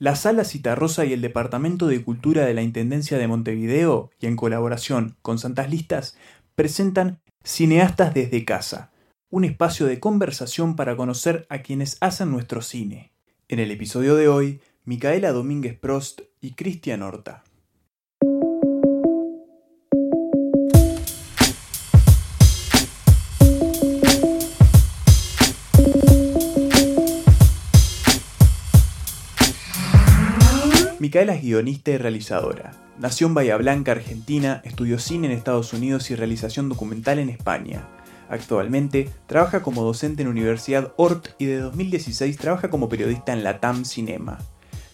La Sala Citarrosa y el Departamento de Cultura de la Intendencia de Montevideo, y en colaboración con Santas Listas, presentan Cineastas desde Casa, un espacio de conversación para conocer a quienes hacen nuestro cine. En el episodio de hoy, Micaela Domínguez Prost y Cristian Horta. Micaela es guionista y realizadora. Nació en Bahía Blanca, Argentina, estudió cine en Estados Unidos y realización documental en España. Actualmente trabaja como docente en Universidad Ort y de 2016 trabaja como periodista en la TAM Cinema.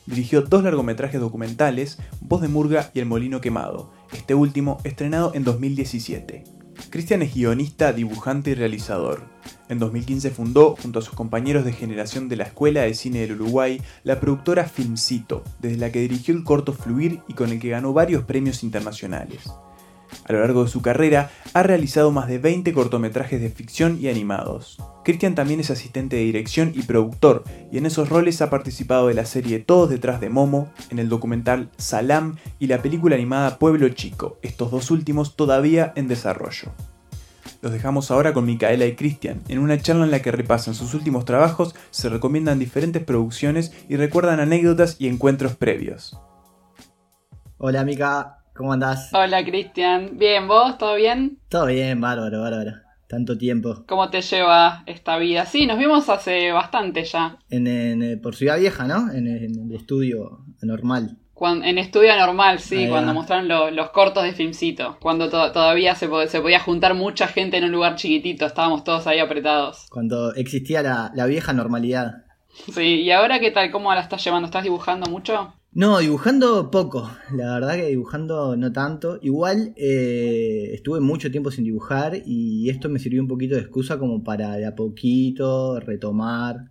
Dirigió dos largometrajes documentales, Voz de Murga y El Molino Quemado, este último estrenado en 2017. Cristian es guionista, dibujante y realizador. En 2015 fundó, junto a sus compañeros de generación de la Escuela de Cine del Uruguay, la productora Filmcito, desde la que dirigió el corto Fluir y con el que ganó varios premios internacionales. A lo largo de su carrera ha realizado más de 20 cortometrajes de ficción y animados. Christian también es asistente de dirección y productor, y en esos roles ha participado de la serie Todos detrás de Momo, en el documental Salam y la película animada Pueblo Chico, estos dos últimos todavía en desarrollo. Los dejamos ahora con Micaela y Cristian, en una charla en la que repasan sus últimos trabajos, se recomiendan diferentes producciones y recuerdan anécdotas y encuentros previos. Hola Mica, ¿Cómo andás? Hola, Cristian. Bien, ¿vos? ¿Todo bien? Todo bien, bárbaro, bárbaro. Tanto tiempo. ¿Cómo te lleva esta vida? Sí, nos vimos hace bastante ya. En, eh, por Ciudad Vieja, ¿no? En, el estudio normal. En estudio normal, sí, cuando mostraron los cortos de Filmcito. Cuando todavía se, se, podía juntar mucha gente en un lugar chiquitito, estábamos todos ahí apretados. Cuando existía la, la vieja normalidad. Sí, ¿y ahora qué tal? ¿Cómo la estás llevando? ¿Estás dibujando mucho? No, dibujando poco, la verdad que dibujando no tanto. Igual eh, estuve mucho tiempo sin dibujar y esto me sirvió un poquito de excusa como para de a poquito retomar.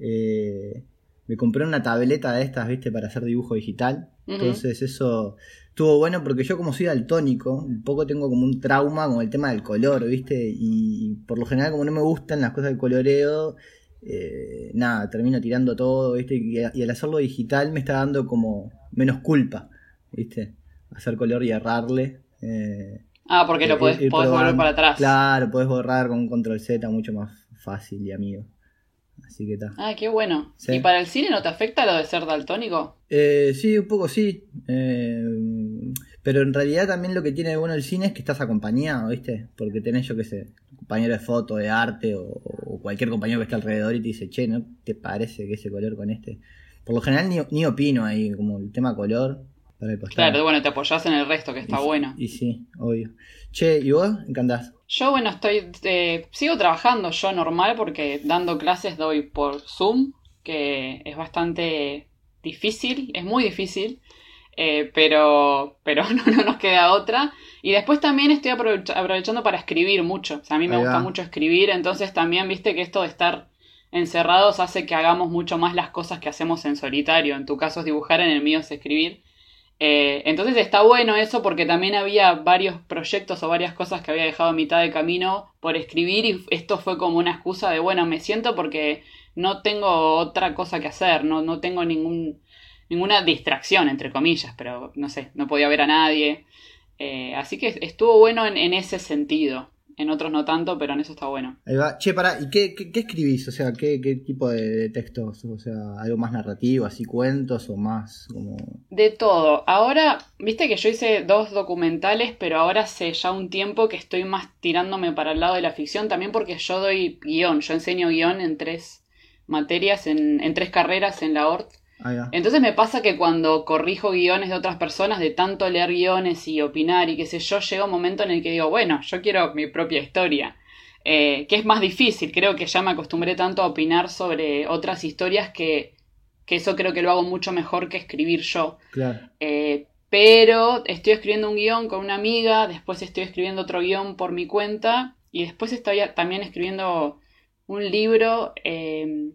Eh, me compré una tableta de estas, viste, para hacer dibujo digital. Entonces eso estuvo bueno porque yo como soy daltónico, un poco tengo como un trauma con el tema del color, viste, y por lo general como no me gustan las cosas de coloreo, eh, nada, termino tirando todo, ¿viste? Y, al hacerlo digital me está dando como menos culpa, ¿viste? Hacer color y errarle. Eh, ah, porque lo podés, borrar para atrás. Claro, podés borrar con un control Z mucho más fácil y amigo. Así que está. Ah, qué bueno. ¿Y para el cine no te afecta lo de ser daltónico? Eh, sí, un poco sí. pero en realidad también lo que tiene de bueno el cine es que estás acompañado, ¿viste? Porque tenés, yo qué sé, compañero de foto, de arte o, cualquier compañero que esté alrededor y te dice, che, ¿no te parece que ese color con este? Por lo general ni, opino ahí, como el tema color. Para el claro, bueno, te apoyás en el resto, que está bueno. Y sí, obvio. Che, ¿y vos? ¿Encantás? Yo, bueno, estoy. Eh, sigo trabajando yo normal porque dando clases doy por Zoom, que es bastante difícil, es muy difícil. Eh, pero, pero no, no, nos queda otra. Y después también estoy aprovechando para escribir mucho. O sea, a mí me gusta mucho escribir, entonces también viste que esto de estar encerrados hace que hagamos mucho más las cosas que hacemos en solitario. En tu caso es dibujar, en el mío es escribir. Eh, entonces está bueno eso porque también había varios proyectos o varias cosas que había dejado a mitad de camino por escribir y esto fue como una excusa de, bueno, me siento porque no tengo otra cosa que hacer, no, no tengo ningún ninguna distracción, entre comillas, pero no sé, no podía ver a nadie. Eh, así que estuvo bueno en, ese sentido. En otros no tanto, pero en eso está bueno. Ahí va. Che, pará, ¿y qué, qué, escribís? O sea, ¿qué, tipo de, textos? O sea, ¿algo más narrativo, así cuentos o más como...? De todo. Ahora, viste que yo hice dos documentales, pero ahora hace ya un tiempo que estoy más tirándome para el lado de la ficción, también porque yo doy guion. Yo enseño guion en tres materias, en, en tres carreras en la ORT. Entonces me pasa que cuando corrijo guiones de otras personas, de tanto leer guiones y opinar y qué sé yo, llega un momento en el que digo, bueno, yo quiero mi propia historia. Eh, que es más difícil, creo que ya me acostumbré tanto a opinar sobre otras historias que, que eso creo que lo hago mucho mejor que escribir yo. Eh, pero estoy escribiendo un guion con una amiga, después estoy escribiendo otro guion por mi cuenta y después estoy también escribiendo un libro eh,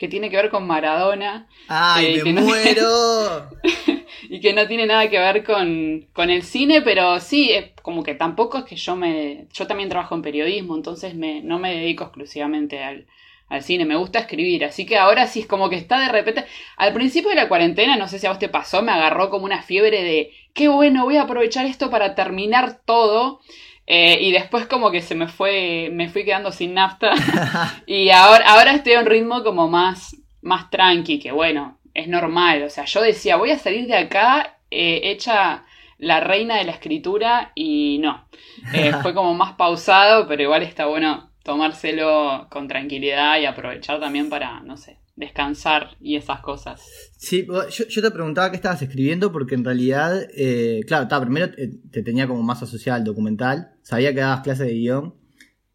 que tiene que ver con Maradona. ¡Ay, eh, me muero! y que no tiene nada que ver con, con, el cine, pero sí, es como que tampoco es que yo me... Yo también trabajo en periodismo, entonces me, no me dedico exclusivamente al, al cine, me gusta escribir, así que ahora sí es como que está de repente, al principio de la cuarentena, no sé si a vos te pasó, me agarró como una fiebre de, qué bueno, voy a aprovechar esto para terminar todo. Eh, y después como que se me fue, me fui quedando sin nafta. y ahora, ahora estoy a un ritmo como más, más tranqui, que bueno, es normal. O sea, yo decía, voy a salir de acá eh, hecha la reina de la escritura y no. Eh, fue como más pausado, pero igual está bueno tomárselo con tranquilidad y aprovechar también para, no sé, descansar y esas cosas. Sí, yo, te preguntaba qué estabas escribiendo porque en realidad, eh, claro, primero te tenía como más asociado al documental, sabía que dabas clases de guion,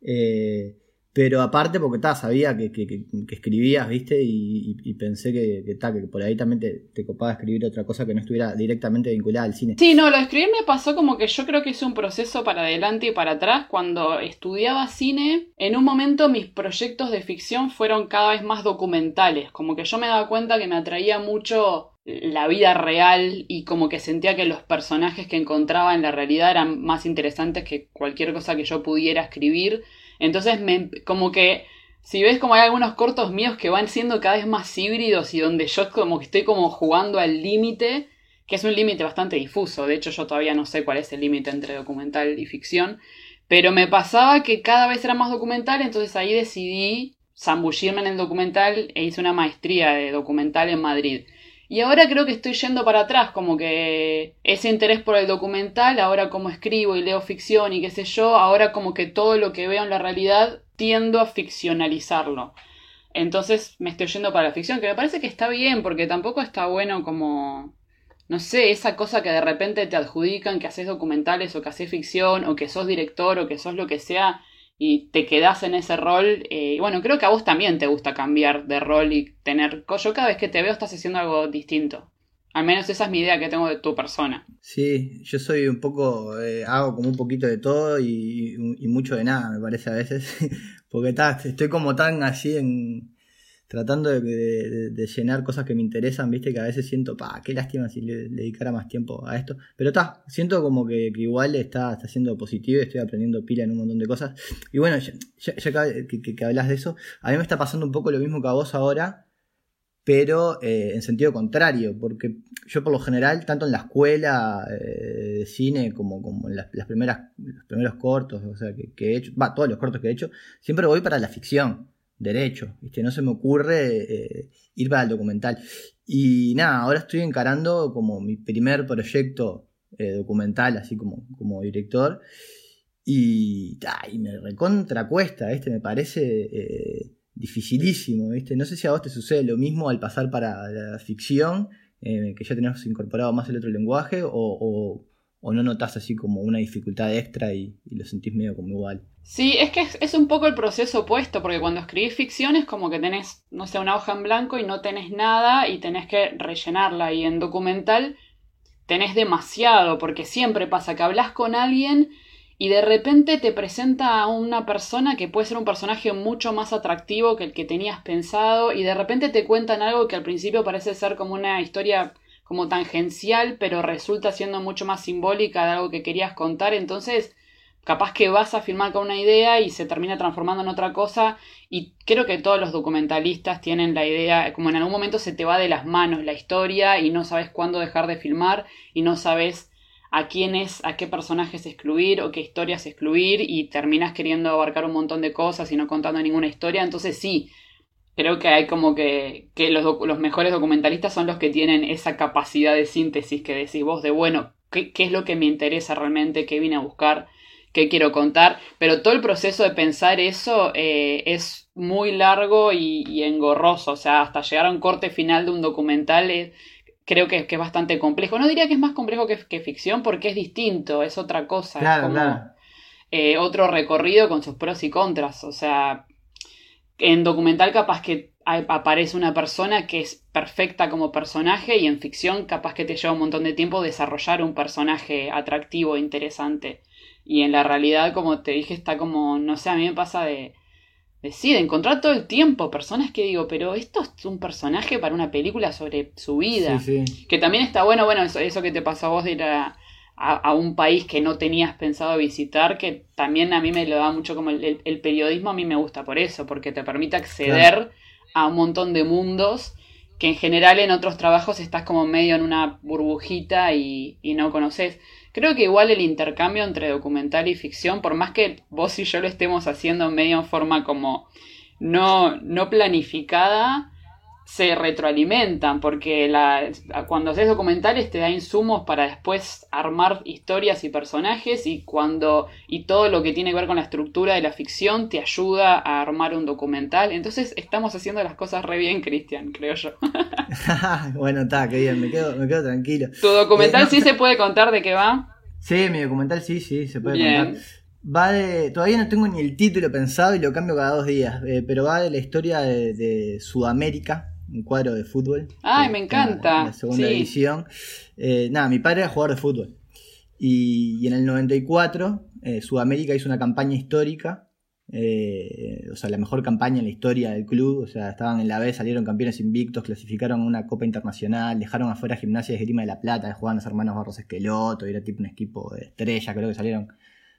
eh, pero aparte, porque ta, sabía que, que, escribías, ¿viste? Y, pensé que, que, por ahí también te, te, copaba escribir otra cosa que no estuviera directamente vinculada al cine. Sí, no, lo de escribir me pasó como que yo creo que es un proceso para adelante y para atrás. Cuando estudiaba cine, en un momento mis proyectos de ficción fueron cada vez más documentales. Como que yo me daba cuenta que me atraía mucho la vida real y como que sentía que los personajes que encontraba en la realidad eran más interesantes que cualquier cosa que yo pudiera escribir. Entonces, me, como que, si ves como hay algunos cortos míos que van siendo cada vez más híbridos y donde yo como que estoy como jugando al límite, que es un límite bastante difuso, de hecho yo todavía no sé cuál es el límite entre documental y ficción, pero me pasaba que cada vez era más documental, entonces ahí decidí zambullirme en el documental e hice una maestría de documental en Madrid. Y ahora creo que estoy yendo para atrás, como que ese interés por el documental, ahora como escribo y leo ficción y qué sé yo, ahora como que todo lo que veo en la realidad tiendo a ficcionalizarlo. Entonces me estoy yendo para la ficción, que me parece que está bien, porque tampoco está bueno como, no sé, esa cosa que de repente te adjudican que haces documentales o que haces ficción o que sos director o que sos lo que sea y te quedas en ese rol. Eh, y bueno, creo que a vos también te gusta cambiar de rol y tener. Yo cada vez que te veo estás haciendo algo distinto. Al menos esa es mi idea que tengo de tu persona. Sí, yo soy un poco. Eh, hago como un poquito de todo y, y, mucho de nada, me parece a veces. Porque estoy como tan así en tratando de, llenar cosas que me interesan, viste, que a veces siento, pa, qué lástima si le, dedicara más tiempo a esto. Pero está, siento como que, igual está, está siendo positivo estoy aprendiendo pila en un montón de cosas. Y bueno, ya, que, hablas de eso, a mí me está pasando un poco lo mismo que a vos ahora, pero eh, en sentido contrario, porque yo por lo general, tanto en la escuela eh, de cine como, como en las, primeras, los primeros cortos, o sea, que, que he hecho, va, todos los cortos que he hecho, siempre voy para la ficción derecho, ¿viste? No se me ocurre eh, ir para el documental. Y nada, ahora estoy encarando como mi primer proyecto eh, documental, así como, como director. Y, me recontra cuesta, ¿viste? Me parece eh, dificilísimo, ¿viste? No sé si a vos te sucede lo mismo al pasar para la ficción, que ya tenés incorporado más el otro lenguaje, o no notas así como una dificultad extra y, lo sentís medio como igual. Sí, es que es, un poco el proceso opuesto, porque cuando escribís ficción es como que tenés, no sé, una hoja en blanco y no tenés nada y tenés que rellenarla. Y en documental tenés demasiado, porque siempre pasa que hablas con alguien y de repente te presenta a una persona que puede ser un personaje mucho más atractivo que el que tenías pensado y de repente te cuentan algo que al principio parece ser como una historia como tangencial, pero resulta siendo mucho más simbólica de algo que querías contar, entonces capaz que vas a filmar con una idea y se termina transformando en otra cosa. Y creo que todos los documentalistas tienen la idea, como en algún momento se te va de las manos la historia y no sabes cuándo dejar de filmar y no sabes a quiénes, a qué personajes excluir o qué historias excluir y terminas queriendo abarcar un montón de cosas y no contando ninguna historia, entonces sí, creo que hay como que, que los, los, mejores documentalistas son los que tienen esa capacidad de síntesis que decís vos de, bueno, ¿qué, ¿qué, es lo que me interesa realmente? ¿Qué vine a buscar? ¿Qué quiero contar? Pero todo el proceso de pensar eso eh, es muy largo y, engorroso, o sea, hasta llegar a un corte final de un documental creo que, que, es bastante complejo. No diría que es más complejo que, que ficción porque es distinto, es otra cosa. Claro, claro. Eh, otro recorrido con sus pros y contras, o sea en documental capaz que aparece una persona que es perfecta como personaje y en ficción capaz que te lleva un montón de tiempo desarrollar un personaje atractivo, interesante. Y en la realidad, como te dije, está como, no sé, a mí me pasa de, de sí, de encontrar todo el tiempo personas que digo, pero esto es un personaje para una película sobre su vida. Que también está bueno, bueno, eso, eso que te pasó a vos de ir a, a, un país que no tenías pensado visitar, que también a mí me lo da mucho como el, periodismo, a mí me gusta por eso, porque te permite acceder a un montón de mundos que en general en otros trabajos estás como medio en una burbujita y, y no conoces. Creo que igual el intercambio entre documental y ficción, por más que vos y yo lo estemos haciendo medio en forma como no, no planificada, se retroalimentan, porque la, cuando haces documentales te da insumos para después armar historias y personajes y cuando y todo lo que tiene que ver con la estructura de la ficción te ayuda a armar un documental. Entonces estamos haciendo las cosas re bien, Cristian, creo yo. bueno, está, qué bien, me quedo, me quedo tranquilo. ¿Tu documental eh, sí se puede contar de qué va? Sí, mi documental sí, sí, se puede contar. Va de. Todavía no tengo ni el título pensado y lo cambio cada dos días. Eh, pero va de la historia de Sudamérica, un cuadro de fútbol. ¡Ay, me encanta! La, segunda edición. Eh, nada, mi padre era jugador de fútbol. Y, en el 94, eh, Sudamérica hizo una campaña histórica. Eh, o sea, la mejor campaña en la historia del club. O sea, estaban en la B, salieron campeones invictos, clasificaron una Copa Internacional, dejaron afuera Gimnasia de Esgrima de la Plata, jugaban los hermanos Barros Esqueloto, era tipo un equipo de estrella, creo que salieron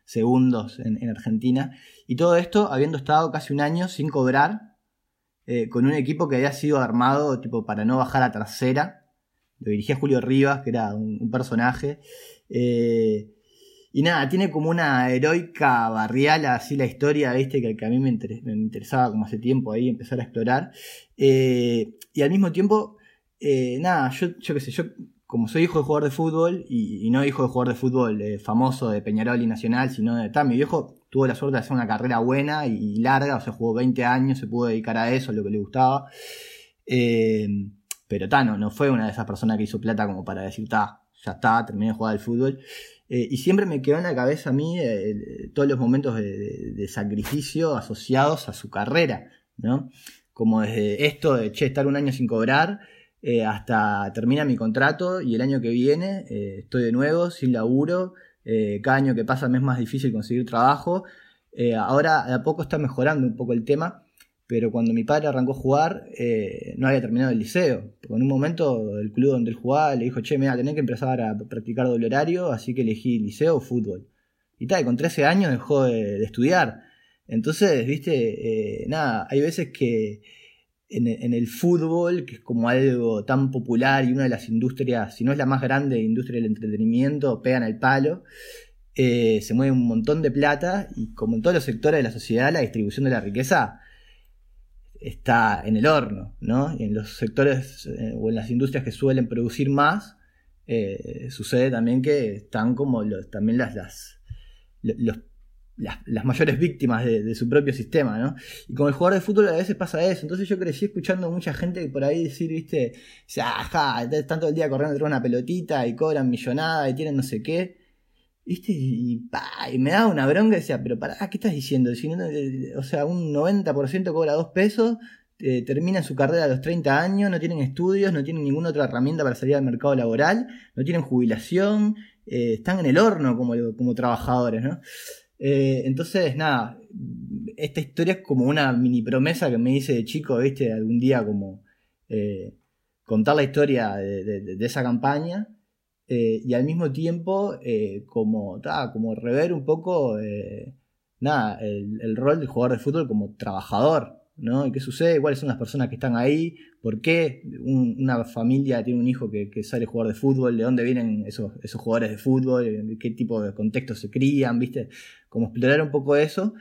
segundos en Argentina. Y todo esto habiendo estado casi un año sin cobrar eh, con un equipo que había sido armado tipo para no bajar a tercera. Lo dirigía Julio Rivas, que era un, personaje. Eh, y nada, tiene como una heroica barrial así la historia, ¿viste? Que, que a mí me, interesaba como hace tiempo ahí empezar a explorar. Eh, y al mismo tiempo, nada, yo, qué sé, yo como soy hijo de jugador de fútbol, y, no hijo de jugador de fútbol famoso de Peñarol y Nacional, sino de... Tal, mi viejo tuvo la suerte de hacer una carrera buena y larga, o sea, jugó 20 años, se pudo dedicar a eso, lo que le gustaba. Eh, pero ta, no, fue una de esas personas que hizo plata como para decir, ta, ya está, terminé de jugar al fútbol. Eh, y siempre me quedó en la cabeza a mí eh, todos los momentos de, sacrificio asociados a su carrera, ¿no? Como desde esto de, che, estar un año sin cobrar, hasta termina mi contrato y el año que viene estoy de nuevo, sin laburo, eh, cada año que pasa me es más difícil conseguir trabajo. Eh, ahora a poco está mejorando un poco el tema, pero cuando mi padre arrancó a jugar eh, no había terminado el liceo. en un momento el club donde él jugaba le dijo, che, mira, tenés que empezar a practicar doble horario, así que elegí liceo o fútbol. Y tal, con 13 años dejó de, estudiar. Entonces, viste, nada, hay veces que en, el fútbol, que es como algo tan popular y una de las industrias, si no es la más grande industria del entretenimiento, pegan el palo, eh, se mueve un montón de plata y como en todos los sectores de la sociedad, la distribución de la riqueza está en el horno, ¿no? Y en los sectores eh, o en las industrias que suelen producir más, eh, sucede también que están como los, también las, las los las, mayores víctimas de, su propio sistema, ¿no? Y con el jugador de fútbol a veces pasa eso. Entonces yo crecí escuchando mucha gente por ahí decir, viste, ajá, están todo el día corriendo detrás de una pelotita y cobran millonada y tienen no sé qué. ¿Viste? Y, me daba una bronca y decía, pero pará, ¿qué estás diciendo? o sea, un 90% cobra dos pesos, eh, termina su carrera a los 30 años, no tienen estudios, no tienen ninguna otra herramienta para salir al mercado laboral, no tienen jubilación, eh, están en el horno como, como trabajadores, ¿no? Eh, entonces, nada, esta historia es como una mini promesa que me hice de chico, ¿viste? Algún día como eh, contar la historia de, esa campaña eh, y al mismo tiempo como, como rever un poco, nada, el, rol del jugador de fútbol como trabajador, ¿no? ¿Y qué sucede? ¿Cuáles son las personas que están ahí? ¿Por qué una familia tiene un hijo que, sale a jugar de fútbol? ¿De dónde vienen esos, esos jugadores de fútbol? ¿Qué tipo de contexto se crían? ¿Viste? Como explorar un poco eso.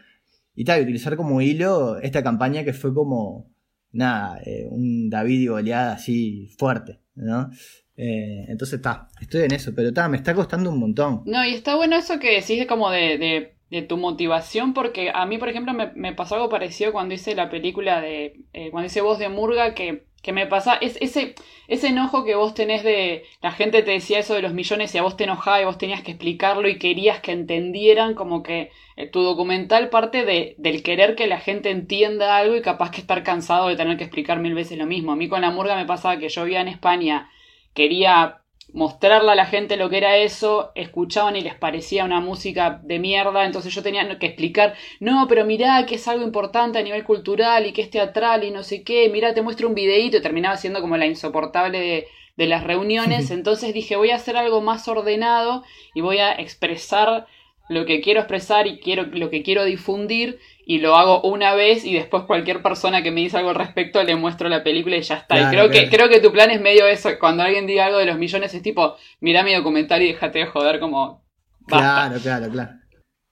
Y tal, utilizar como hilo esta campaña que fue como, nada, eh, un David y Goliat así fuerte, ¿no? Eh, entonces está, estoy en eso, pero está, me está costando un montón. No, y está bueno eso que decís como de de tu motivación, porque a mí, por ejemplo, me, pasó algo parecido cuando hice la película de, eh, cuando hice Voz de Murga, que, que me pasa, es, ese, ese enojo que vos tenés de, la gente te decía eso de los millones y a vos te enojaba y vos tenías que explicarlo y querías que entendieran, como que eh, tu documental parte de, del querer que la gente entienda algo y capaz que estar cansado de tener que explicar mil veces lo mismo. A mí con la Murga me pasaba que yo vivía en España, quería mostrarle a la gente lo que era eso, escuchaban y les parecía una música de mierda, entonces yo tenía que explicar, no, pero mirá que es algo importante a nivel cultural y que es teatral y no sé qué, mirá, te muestro un videíto y terminaba siendo como la insoportable de las reuniones, entonces dije voy a hacer algo más ordenado y voy a expresar lo que quiero expresar y quiero lo que quiero difundir y lo hago una vez y después cualquier persona que me dice algo al respecto le muestro la película y ya está. y creo que creo que tu plan es medio eso, cuando alguien diga algo de los millones es tipo, mira mi documental y déjate de joder como Claro, claro, claro.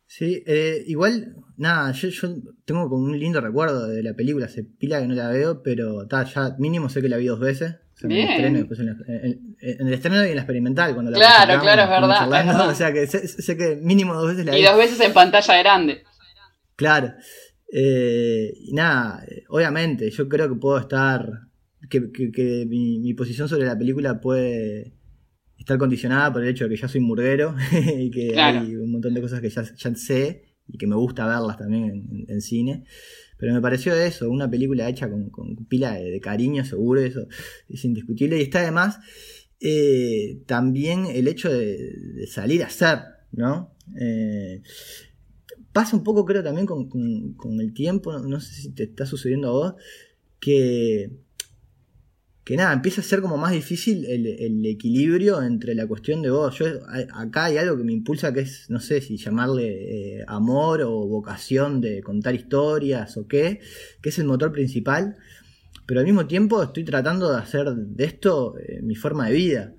Sí, eh, igual, nada, yo, yo tengo como un lindo recuerdo de la película, se pila que no la veo, pero ta, ya mínimo sé que la vi dos veces. en, el estreno, en, el estreno y en la experimental. Cuando la claro, claro, es verdad, O sea que sé, que mínimo dos veces la vi. Y dos veces en pantalla grande. Claro. Eh, y nada, obviamente, yo creo que puedo estar. Que, que, mi, mi, posición sobre la película puede estar condicionada por el hecho de que ya soy murguero y que hay un montón de cosas que ya, sé y que me gusta verlas también en, cine. Pero me pareció eso, una película hecha con, pila de, cariño, seguro, eso es indiscutible. Y está además eh, también el hecho de, salir a hacer, ¿no? Eh, pasa un poco, creo, también con, con el tiempo, no, sé si te está sucediendo a vos, que que nada, empieza a ser como más difícil el, equilibrio entre la cuestión de vos. Yo, acá hay algo que me impulsa que es, no sé si llamarle eh, amor o vocación de contar historias o qué, que es el motor principal. Pero al mismo tiempo estoy tratando de hacer de esto eh, mi forma de vida.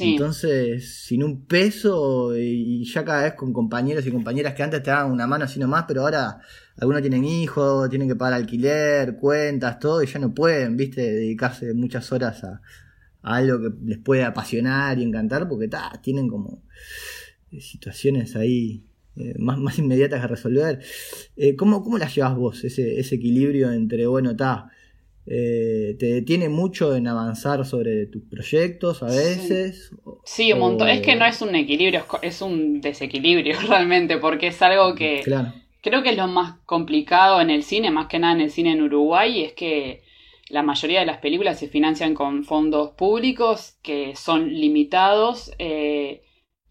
Entonces, sin un peso y ya cada vez con compañeros y compañeras que antes te daban una mano así nomás, pero ahora algunos tienen hijos, tienen que pagar alquiler, cuentas, todo, y ya no pueden, viste, dedicarse muchas horas a, algo que les puede apasionar y encantar, porque ta, tienen como eh, situaciones ahí eh, más, más inmediatas a resolver. Eh, ¿cómo, ¿Cómo las llevas vos, ese, ese equilibrio entre, bueno, está eh, ¿Te detiene mucho en avanzar sobre tus proyectos a veces? Sí, un montón. Es que no es un equilibrio, es un desequilibrio realmente, porque es algo que creo que es lo más complicado en el cine, más que nada en el cine en Uruguay, es que la mayoría de las películas se financian con fondos públicos que son limitados. Eh,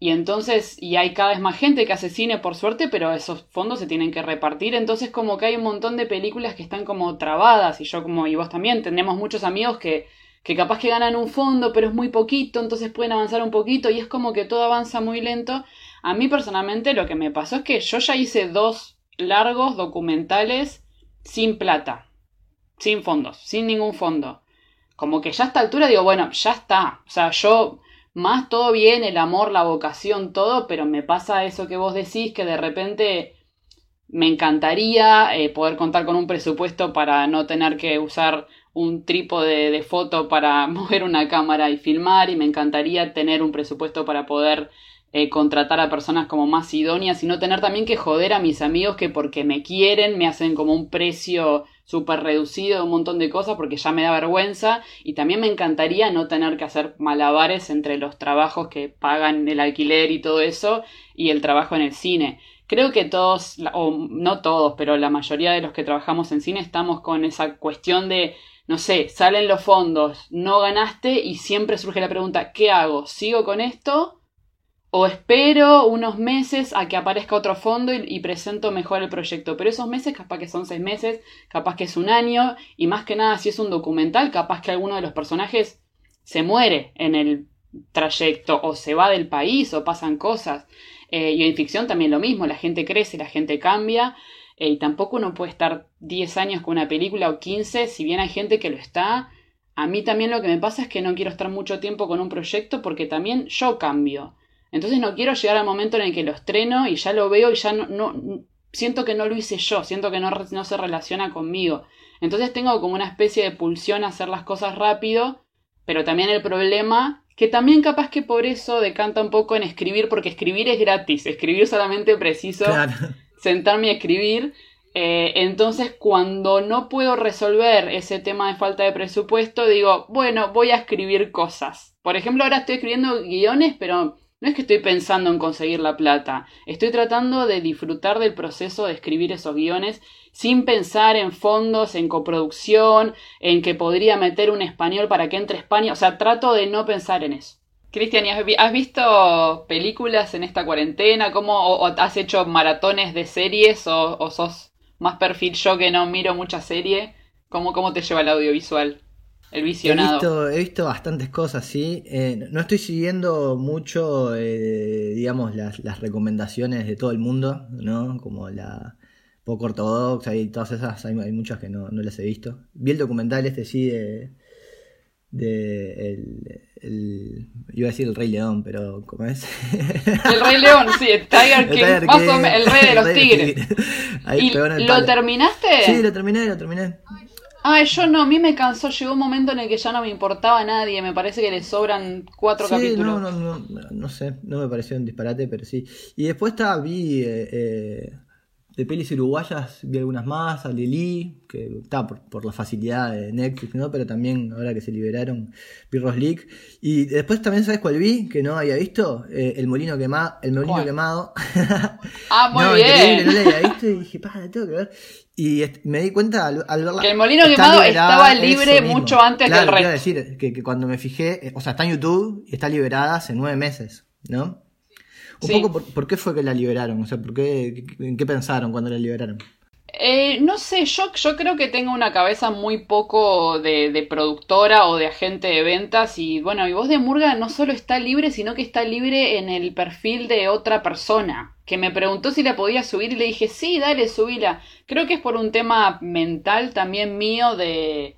y entonces, y hay cada vez más gente que hace cine por suerte, pero esos fondos se tienen que repartir. Entonces como que hay un montón de películas que están como trabadas. Y yo como, y vos también, tenemos muchos amigos que, que capaz que ganan un fondo, pero es muy poquito, entonces pueden avanzar un poquito. Y es como que todo avanza muy lento. A mí personalmente lo que me pasó es que yo ya hice dos largos documentales sin plata, sin fondos, sin ningún fondo. Como que ya a esta altura digo, bueno, ya está. O sea, yo más todo bien, el amor, la vocación, todo, pero me pasa eso que vos decís, que de repente me encantaría eh, poder contar con un presupuesto para no tener que usar un trípode de foto para mover una cámara y filmar, y me encantaría tener un presupuesto para poder eh, contratar a personas como más idóneas y no tener también que joder a mis amigos que porque me quieren me hacen como un precio súper reducido de un montón de cosas porque ya me da vergüenza y también me encantaría no tener que hacer malabares entre los trabajos que pagan el alquiler y todo eso y el trabajo en el cine. Creo que todos, o no todos, pero la mayoría de los que trabajamos en cine estamos con esa cuestión de, no sé, salen los fondos, no ganaste y siempre surge la pregunta, ¿qué hago? ¿Sigo con esto? O espero unos meses a que aparezca otro fondo y, presento mejor el proyecto. Pero esos meses capaz que son seis meses, capaz que es un año, y más que nada si es un documental, capaz que alguno de los personajes se muere en el trayecto o se va del país o pasan cosas. Eh, y en ficción también lo mismo, la gente crece, la gente cambia. Eh, y tampoco uno puede estar 10 años con una película o 15, si bien hay gente que lo está. A mí también lo que me pasa es que no quiero estar mucho tiempo con un proyecto porque también yo cambio. Entonces no quiero llegar al momento en el que lo estreno y ya lo veo y ya no, no siento que no lo hice yo, siento que no, no se relaciona conmigo. Entonces tengo como una especie de pulsión a hacer las cosas rápido, pero también el problema, que también capaz que por eso decanta un poco en escribir, porque escribir es gratis, escribir solamente preciso sentarme a escribir. Eh, entonces, cuando no puedo resolver ese tema de falta de presupuesto, digo, bueno, voy a escribir cosas. Por ejemplo, ahora estoy escribiendo guiones, pero no es que estoy pensando en conseguir la plata, estoy tratando de disfrutar del proceso de escribir esos guiones sin pensar en fondos, en coproducción, en que podría meter un español para que entre España, o sea, trato de no pensar en eso. Cristian, ¿has visto películas en esta cuarentena? ¿Cómo o, has hecho maratones de series o, o, sos más perfil yo que no miro mucha serie? ¿Cómo, cómo te lleva el audiovisual? El visionado. He visto, bastantes cosas, sí. Eh, no estoy siguiendo mucho, eh, digamos, las, las, recomendaciones de todo el mundo, ¿no? Como la poco ortodoxa y todas esas, hay, muchas que no, no, las he visto. Vi el documental este, sí, de... de el, iba a decir el Rey León, pero ¿cómo es? El Rey León, sí, el Tiger King, más o menos, el rey de los tigres. ¿Y lo terminaste? Sí, lo terminé, lo terminé. Ay, yo no, a mí me cansó, llegó un momento en el que ya no me importaba a nadie, me parece que le sobran cuatro sí, capítulos. No, no, no, no sé, no me pareció un disparate, pero sí. Y después estaba, vi eh, eh, de pelis uruguayas, vi algunas más, a Lili, que está por, la facilidad de Netflix, ¿no? Pero también ahora que se liberaron, vi League. Y después también, ¿sabes cuál vi? Que no había visto, eh, El Molino Quemado. El Molino Quemado. Ah, muy bien. Increíble, no lo había visto y dije, pa, tengo que ver. Y me di cuenta al, verla. Que el molino quemado estaba libre mucho antes del resto. decir que, que, cuando me fijé, eh, o sea, está en YouTube y está liberada hace nueve meses, ¿no? Un poco por, qué fue que la liberaron, o sea, ¿por qué, ¿en qué pensaron cuando la liberaron? Eh, no sé, yo, yo creo que tengo una cabeza muy poco de, de, productora o de agente de ventas y bueno, y voz de Murga no solo está libre, sino que está libre en el perfil de otra persona que me preguntó si la podía subir y le dije, sí, dale, subila. Creo que es por un tema mental también mío de,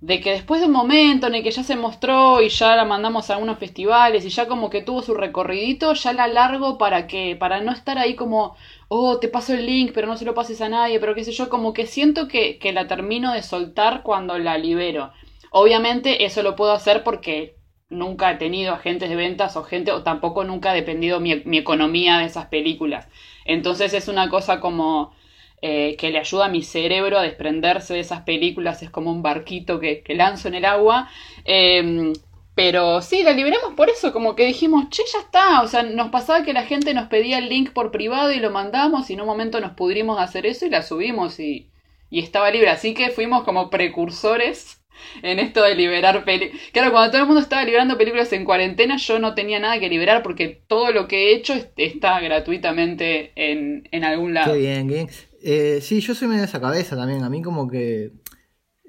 de que después de un momento en el que ya se mostró y ya la mandamos a algunos festivales y ya como que tuvo su recorridito, ya la largo para que, para no estar ahí como, oh, te paso el link, pero no se lo pases a nadie, pero qué sé yo, como que siento que, que la termino de soltar cuando la libero. Obviamente eso lo puedo hacer porque nunca he tenido agentes de ventas o gente, o tampoco nunca ha dependido mi, economía de esas películas. Entonces es una cosa como eh, que le ayuda a mi cerebro a desprenderse de esas películas, es como un barquito que, lanzo en el agua. Em, pero sí, la liberamos por eso, como que dijimos, che, ya está. O sea, nos pasaba que la gente nos pedía el link por privado y lo mandamos y en un momento nos pudrimos hacer eso y la subimos y, y estaba libre. Así que fuimos como precursores en esto de liberar películas. Claro, cuando todo el mundo estaba liberando películas en cuarentena, yo no tenía nada que liberar porque todo lo que he hecho está gratuitamente en, en algún lado. Qué bien, bien. Eh, sí, yo soy medio de esa cabeza también. A mí como que...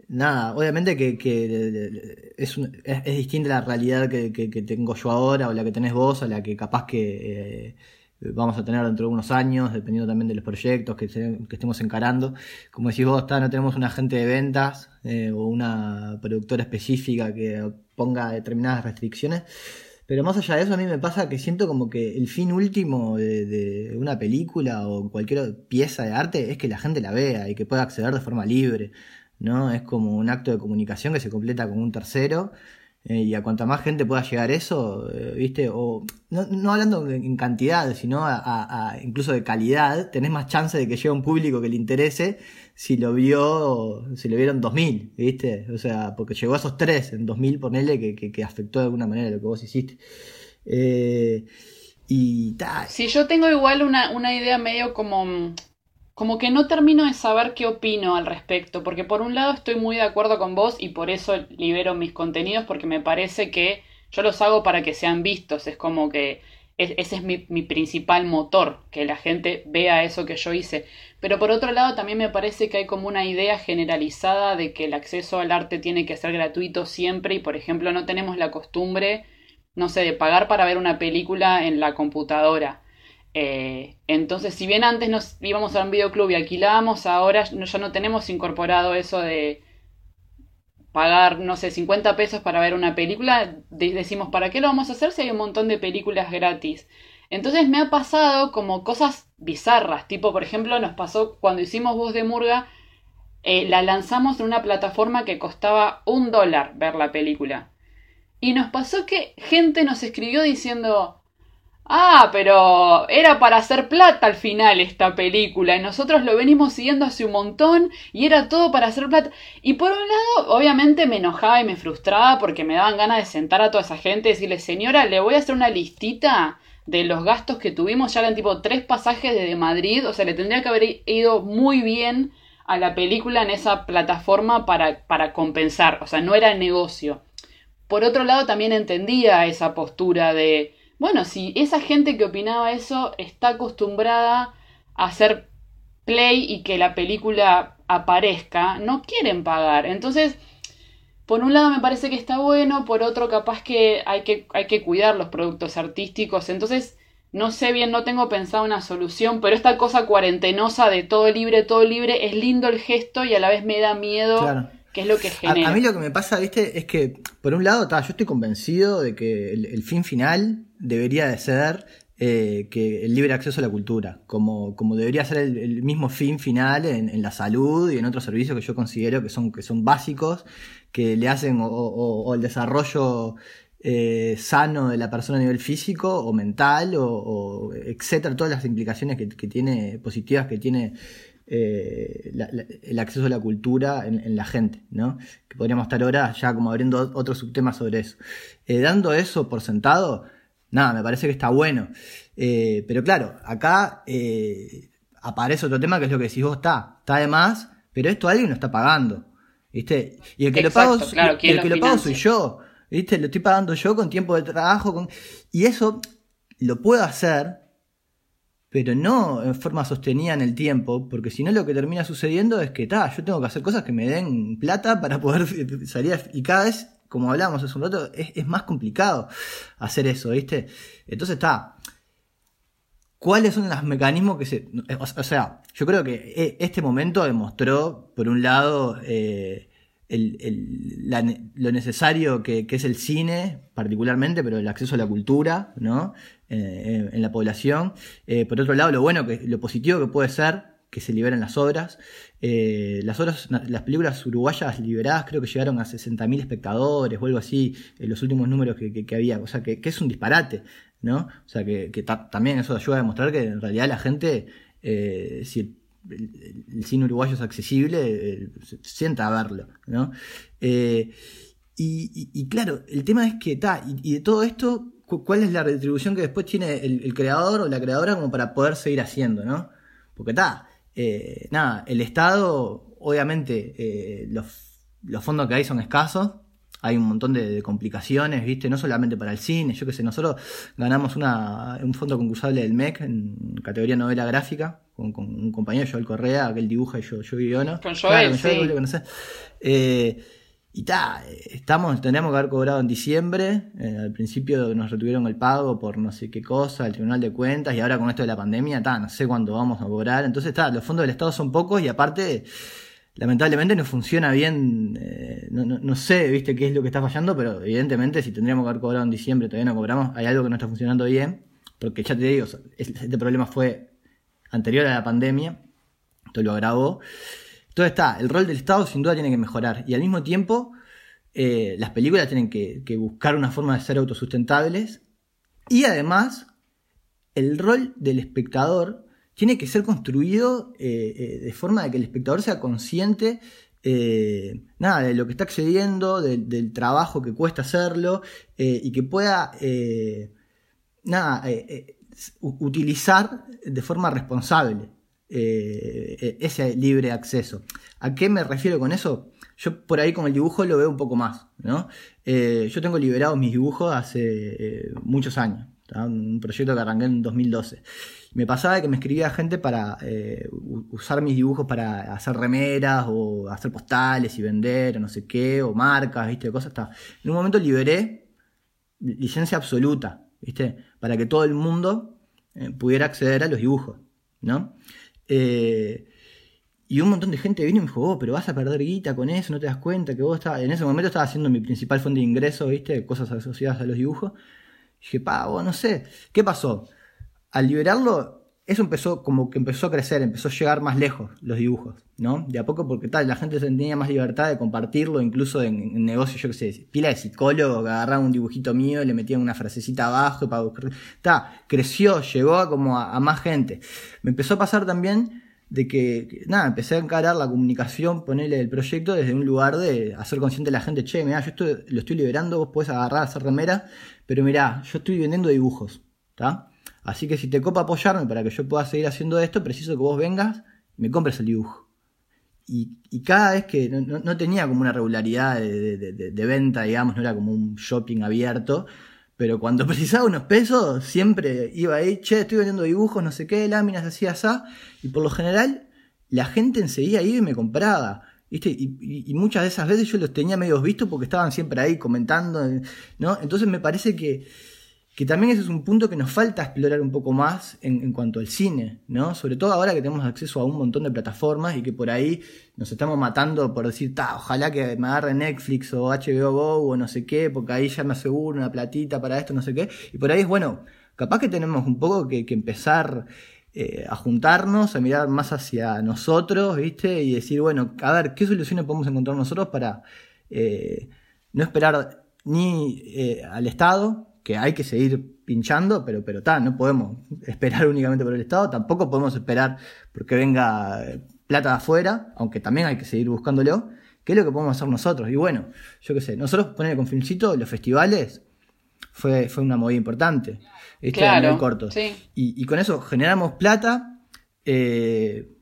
Nada, obviamente que, que es, es, distinta la realidad que, que, tengo yo ahora o la que tenés vos, a la que capaz que... Eh, vamos a tener dentro de unos años, dependiendo también de los proyectos que, estemos encarando. Como decís vos, está, no tenemos un agente de ventas eh, o una productora específica que ponga determinadas restricciones. Pero más allá de eso, a mí me pasa que siento como que el fin último de, una película o cualquier pieza de arte es que la gente la vea y que pueda acceder de forma libre. ¿no? Es como un acto de comunicación que se completa con un tercero eh, y a cuanta más gente pueda llegar eso, eh, ¿viste? O no, hablando en cantidad, sino a, incluso de calidad, tenés más chance de que llegue un público que le interese si lo vio, si lo vieron 2000, ¿viste? O sea, porque llegó a esos tres en 2000, ponele que, que, afectó de alguna manera lo que vos hiciste. Eh, y tal. Si yo tengo igual una, una idea medio como como que no termino de saber qué opino al respecto, porque por un lado estoy muy de acuerdo con vos y por eso libero mis contenidos, porque me parece que yo los hago para que sean vistos, es como que ese es mi, mi, principal motor, que la gente vea eso que yo hice. Pero por otro lado también me parece que hay como una idea generalizada de que el acceso al arte tiene que ser gratuito siempre y por ejemplo no tenemos la costumbre, no sé, de pagar para ver una película en la computadora. Eh, entonces, si bien antes nos íbamos a un videoclub y alquilábamos, ahora ya no tenemos incorporado eso de pagar, no sé, 50 pesos para ver una película. decimos, ¿para qué lo vamos a hacer si hay un montón de películas gratis? Entonces me ha pasado como cosas bizarras, tipo, por ejemplo, nos pasó cuando hicimos Voz de Murga, eh, la lanzamos en una plataforma que costaba un dólar ver la película. Y nos pasó que gente nos escribió diciendo, Ah, pero era para hacer plata al final esta película y nosotros lo venimos siguiendo hace un montón y era todo para hacer plata. Y por un lado, obviamente me enojaba y me frustraba porque me daban ganas de sentar a toda esa gente y decirle, señora, le voy a hacer una listita de los gastos que tuvimos, ya eran tipo tres pasajes desde Madrid, o sea, le tendría que haber ido muy bien a la película en esa plataforma para, para compensar, o sea, no era negocio. Por otro lado, también entendía esa postura de bueno, si esa gente que opinaba eso está acostumbrada a hacer play y que la película aparezca, no quieren pagar. Entonces, por un lado me parece que está bueno, por otro capaz que hay que, hay que cuidar los productos artísticos. Entonces, no sé bien, no tengo pensado una solución, pero esta cosa cuarentenosa de todo libre, todo libre, es lindo el gesto y a la vez me da miedo. Claro. Que es lo que genera? A, mí lo que me pasa, viste, es que, por un lado, yo estoy convencido de que el, fin final debería de ser eh, que el libre acceso a la cultura, como, como debería ser el, mismo fin final en, la salud y en otros servicios que yo considero que son, que son básicos, que le hacen o el desarrollo eh, sano de la persona a nivel físico o mental o, etcétera, todas las implicaciones que, tiene positivas que tiene eh, el acceso a la cultura en, la gente, ¿no? Que podríamos estar ahora ya como abriendo otro subtema sobre eso. Eh, dando eso por sentado, nada, me parece que está bueno. pero claro, acá aparece otro tema que es lo que decís vos, está, está de más, pero esto alguien lo está pagando. ¿Viste? Y el que lo pago, el que lo pago soy yo. ¿Viste? Lo estoy pagando yo con tiempo de trabajo. Con... Y eso lo puedo hacer, pero no en forma sostenida en el tiempo, porque si no lo que termina sucediendo es que ta, yo tengo que hacer cosas que me den plata para poder salir. Y cada vez, como hablamos hace un rato, es, más complicado hacer eso, ¿viste? Entonces está. ¿Cuáles son los mecanismos que se... O sea, yo creo que e, este momento demostró, por un lado, eh, el, lo necesario que, es el cine, particularmente, pero el acceso a la cultura, ¿no? Eh, en la población. Eh, por otro lado, lo bueno, que, lo positivo que puede ser que se liberen las obras. Eh, las obras, las películas uruguayas liberadas creo que llegaron a 60.000 espectadores o algo así, en los últimos números que, había. O sea, que, es un disparate, ¿no? O sea, que, también eso ayuda a demostrar que en realidad la gente, si el, cine uruguayo es accesible, eh, se sienta a verlo, ¿no? Eh, y, claro, el tema es que está, y, de todo esto, ¿cuál es la retribución que después tiene el, creador o la creadora como para poder seguir haciendo, ¿no? Porque está, eh, nada, el Estado, obviamente, los, los fondos que hay son escasos, hay un montón de, complicaciones, ¿viste? No solamente para el cine, yo que sé, nosotros ganamos una, un fondo concursable del MEC en categoría novela gráfica, con, un compañero, Joel Correa, que él dibuja y yo, yo guiono. Con Joel, sí. Y ta, estamos, tendríamos que haber cobrado en diciembre. Eh, al principio nos retuvieron el pago por no sé qué cosa, el Tribunal de Cuentas, y ahora con esto de la pandemia, ta, no sé cuándo vamos a cobrar. Entonces, ta, los fondos del Estado son pocos y aparte, lamentablemente no funciona bien. Eh, no, no, sé, viste, qué es lo que está fallando, pero evidentemente, si tendríamos que haber cobrado en diciembre, todavía no cobramos, hay algo que no está funcionando bien. Porque ya te digo, este problema fue anterior a la pandemia, esto lo agravó. Entonces está, el rol del Estado sin duda tiene que mejorar y al mismo tiempo eh, las películas tienen que, buscar una forma de ser autosustentables y además el rol del espectador tiene que ser construido eh, eh, de forma de que el espectador sea consciente nada, de lo que está accediendo, del trabajo que cuesta hacerlo y que pueda nada, utilizar de forma responsable eh, ese libre acceso. ¿A qué me refiero con eso? Yo por ahí con el dibujo lo veo un poco más, ¿no? Eh, yo tengo liberados mis dibujos hace eh, muchos años, un proyecto que arranqué en 2012. Me pasaba que me escribía gente para usar mis dibujos para hacer remeras o hacer postales y vender o no sé qué, o marcas, ¿viste? Cosas. En un momento liberé licencia absoluta ¿viste? Para que todo el mundo pudiera acceder a los dibujos, ¿no? Eh, y un montón de gente vino y me dijo, oh, pero vas a perder guita con eso, no te das cuenta que vos estás... En ese momento estaba haciendo mi principal fuente de ingreso, ¿viste? Cosas asociadas a los dibujos. Dije, pa, vos no sé. ¿Qué pasó? Al liberarlo, eso empezó como que empezó a crecer, empezó a llegar más lejos los dibujos, ¿no? De a poco porque tal, la gente tenía más libertad de compartirlo, incluso en, negocios, yo qué sé, pila de psicólogos que agarraban un dibujito mío y le metían una frasecita abajo para buscar. Está, creció, llegó a como a, más gente. Me empezó a pasar también de que, nada, empecé a encarar la comunicación, ponerle el proyecto desde un lugar de hacer consciente a la gente, che, mira, yo estoy, lo estoy liberando, vos podés agarrar, hacer remera, pero mirá, yo estoy vendiendo dibujos, ¿está? Así que si te copa apoyarme para que yo pueda seguir haciendo esto, preciso que vos vengas y me compres el dibujo. Y, cada vez que no, tenía como una regularidad de, venta, digamos, no era como un shopping abierto, pero cuando precisaba unos pesos, siempre iba ahí, che, estoy vendiendo dibujos, no sé qué, láminas así, así, y por lo general la gente enseguida iba y me compraba. ¿Viste? Y, muchas de esas veces yo los tenía medio vistos porque estaban siempre ahí comentando, ¿no? Entonces me parece que, que también ese es un punto que nos falta explorar un poco más en, cuanto al cine, ¿no? Sobre todo ahora que tenemos acceso a un montón de plataformas y que por ahí nos estamos matando por decir, ta, ojalá que me agarre Netflix o HBO Go o no sé qué, porque ahí ya me aseguro una platita para esto, no sé qué. Y por ahí es bueno, capaz que tenemos un poco que, empezar eh, a juntarnos, a mirar más hacia nosotros, ¿viste? Y decir, bueno, a ver, ¿qué soluciones podemos encontrar nosotros para eh, no esperar ni eh, al Estado, que hay que seguir pinchando, pero pero tal, no podemos esperar únicamente por el Estado, tampoco podemos esperar porque venga plata de afuera, aunque también hay que seguir buscándolo. ¿Qué es lo que podemos hacer nosotros? Y bueno, yo qué sé, nosotros poner con Filmcito los festivales fue, fue una movida importante. Este claro, corto. Y, con eso generamos plata eh,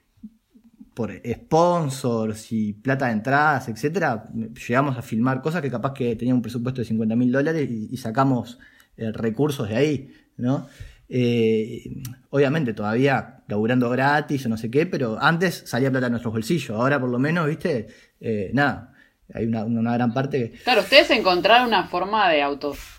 por sponsors y plata de entradas, etcétera. Llegamos a filmar cosas que capaz que tenían un presupuesto de 50 mil dólares y, sacamos eh, recursos de ahí, ¿no? Eh, obviamente todavía laburando gratis o no sé qué, pero antes salía plata de nuestros bolsillos. Ahora por lo menos, viste, nada, hay una, gran parte que... Claro, ustedes encontraron una forma de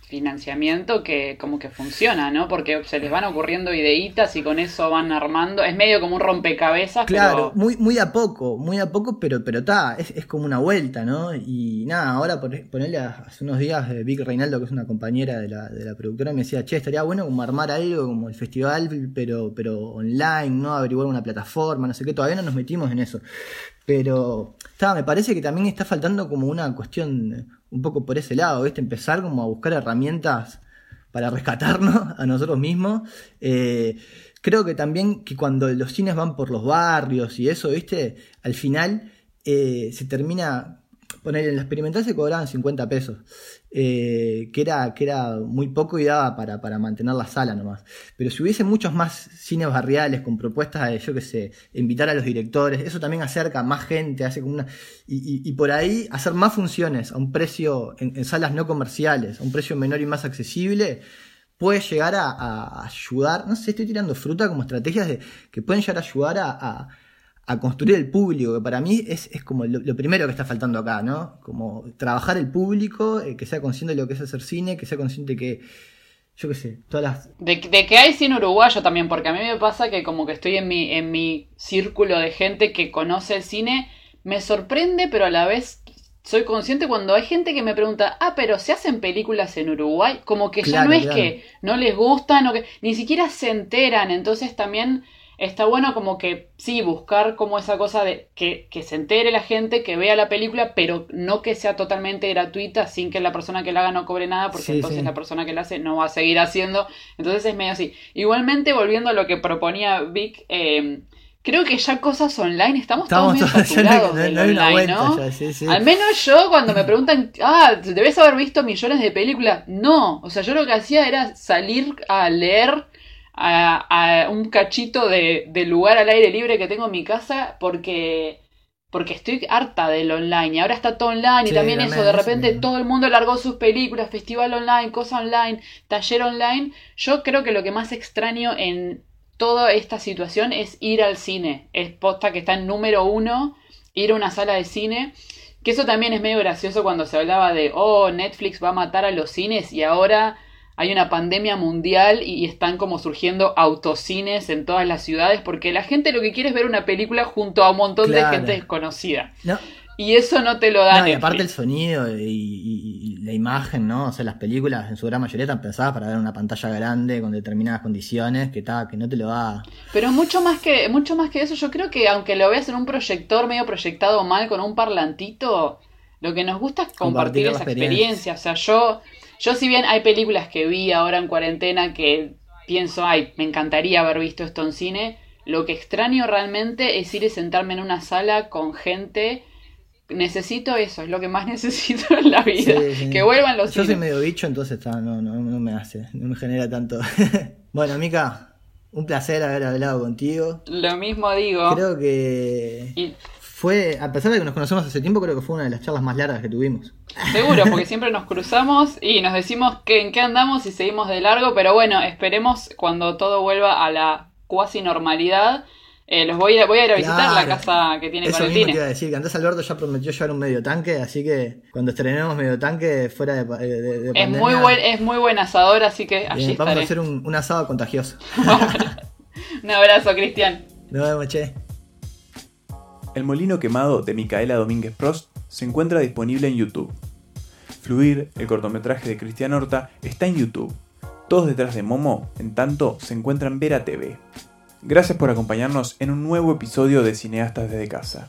autofinanciamiento que como que funciona, ¿no? Porque se les van ocurriendo ideitas y con eso van armando. Es medio como un rompecabezas. Claro, muy, muy a poco, muy a poco, pero pero está, es, como una vuelta, ¿no? Y nada, ahora ponerle hace unos días eh, Vic Reinaldo, que es una compañera de la, de la productora, me decía, che, estaría bueno como armar algo como el festival, pero, pero online, ¿no? Averiguar una plataforma, no sé qué, todavía no nos metimos en eso. Pero está, me parece que también está faltando como una cuestión un poco por ese lado, ¿viste? Empezar como a buscar herramientas para rescatarnos a nosotros mismos. Eh, creo que también que cuando los cines van por los barrios y eso, ¿viste? Al final eh, se termina poner en la experimental se cobraban 50 pesos, eh, que, era, que era muy poco y daba para, para, mantener la sala nomás. Pero si hubiese muchos más cines barriales con propuestas de, yo qué sé, invitar a los directores, eso también acerca a más gente, hace como una. Y, por ahí hacer más funciones a un precio, en, salas no comerciales, a un precio menor y más accesible puede llegar a, ayudar, no sé, estoy tirando fruta como estrategias de, que pueden llegar a ayudar a, a construir el público, que para mí es, como lo, primero que está faltando acá, ¿no? Como trabajar el público, eh, que sea consciente de lo que es hacer cine, que sea consciente que, yo qué sé, todas las... De, que hay cine uruguayo también, porque a mí me pasa que como que estoy en mi, en mi círculo de gente que conoce el cine, me sorprende, pero a la vez soy consciente cuando hay gente que me pregunta, ah, pero se hacen películas en Uruguay, como que ya no es que no les gustan o que ni siquiera se enteran, entonces también está bueno como que sí, buscar como esa cosa de que, se entere la gente, que vea la película, pero no que sea totalmente gratuita sin que la persona que la haga no cobre nada, porque entonces la persona que la hace no va a seguir haciendo. Entonces es medio así. Igualmente, volviendo a lo que proponía Vic, eh, creo que ya cosas online estamos, todos medio saturados del online, ¿no? Al menos yo cuando me preguntan, ah, debes haber visto millones de películas. No, o sea, yo lo que hacía era salir a leer a, un cachito de, lugar al aire libre que tengo en mi casa porque porque estoy harta del online y ahora está todo online y también eso, de repente todo el mundo largó sus películas, festival online, cosa online, taller online. Yo creo que lo que más extraño en toda esta situación es ir al cine. Es posta que está en número uno, ir a una sala de cine. Que eso también es medio gracioso cuando se hablaba de, oh, Netflix va a matar a los cines y ahora hay una pandemia mundial y están como surgiendo autocines en todas las ciudades porque la gente lo que quiere es ver una película junto a un montón de gente desconocida. Y eso no te lo da. No, y aparte el sonido y, la imagen, ¿no? O sea, las películas en su gran mayoría están pensadas para ver una pantalla grande con determinadas condiciones que, está que no te lo da. Pero mucho más que mucho más que eso, yo creo que aunque lo veas en un proyector medio proyectado mal con un parlantito, lo que nos gusta es compartir, esa experiencia. O sea, yo yo si bien hay películas que vi ahora en cuarentena que pienso, ay, me encantaría haber visto esto en cine, lo que extraño realmente es ir y sentarme en una sala con gente. Necesito eso, es lo que más necesito en la vida. Que vuelvan los Yo soy medio bicho, entonces no, no, no me hace, no me genera tanto. bueno, Mica, un placer haber hablado contigo. Lo mismo digo. Creo que fue, a pesar de que nos conocemos hace tiempo, creo que fue una de las charlas más largas que tuvimos. Seguro, porque siempre nos cruzamos y nos decimos que, en qué andamos y seguimos de largo, pero bueno, esperemos cuando todo vuelva a la cuasi normalidad, Eh, los voy a, voy a ir a visitar la casa que tiene Eso con el mismo te iba a decir, que Andrés Alberto ya prometió llevar un medio tanque, así que cuando estrenemos medio tanque fuera de, de- Es pandemia, muy, buen, es muy buen asador, así que allí bien, vamos a hacer un, un asado contagioso. Un abrazo, Cristian. Nos vemos, che. El molino quemado de Micaela Domínguez Prost se encuentra disponible en YouTube. Fluir, el cortometraje de Cristian Horta, está en YouTube. Todos detrás de Momo, en tanto, se encuentran Vera TV. Gracias por acompañarnos en un nuevo episodio de Cineastas desde casa.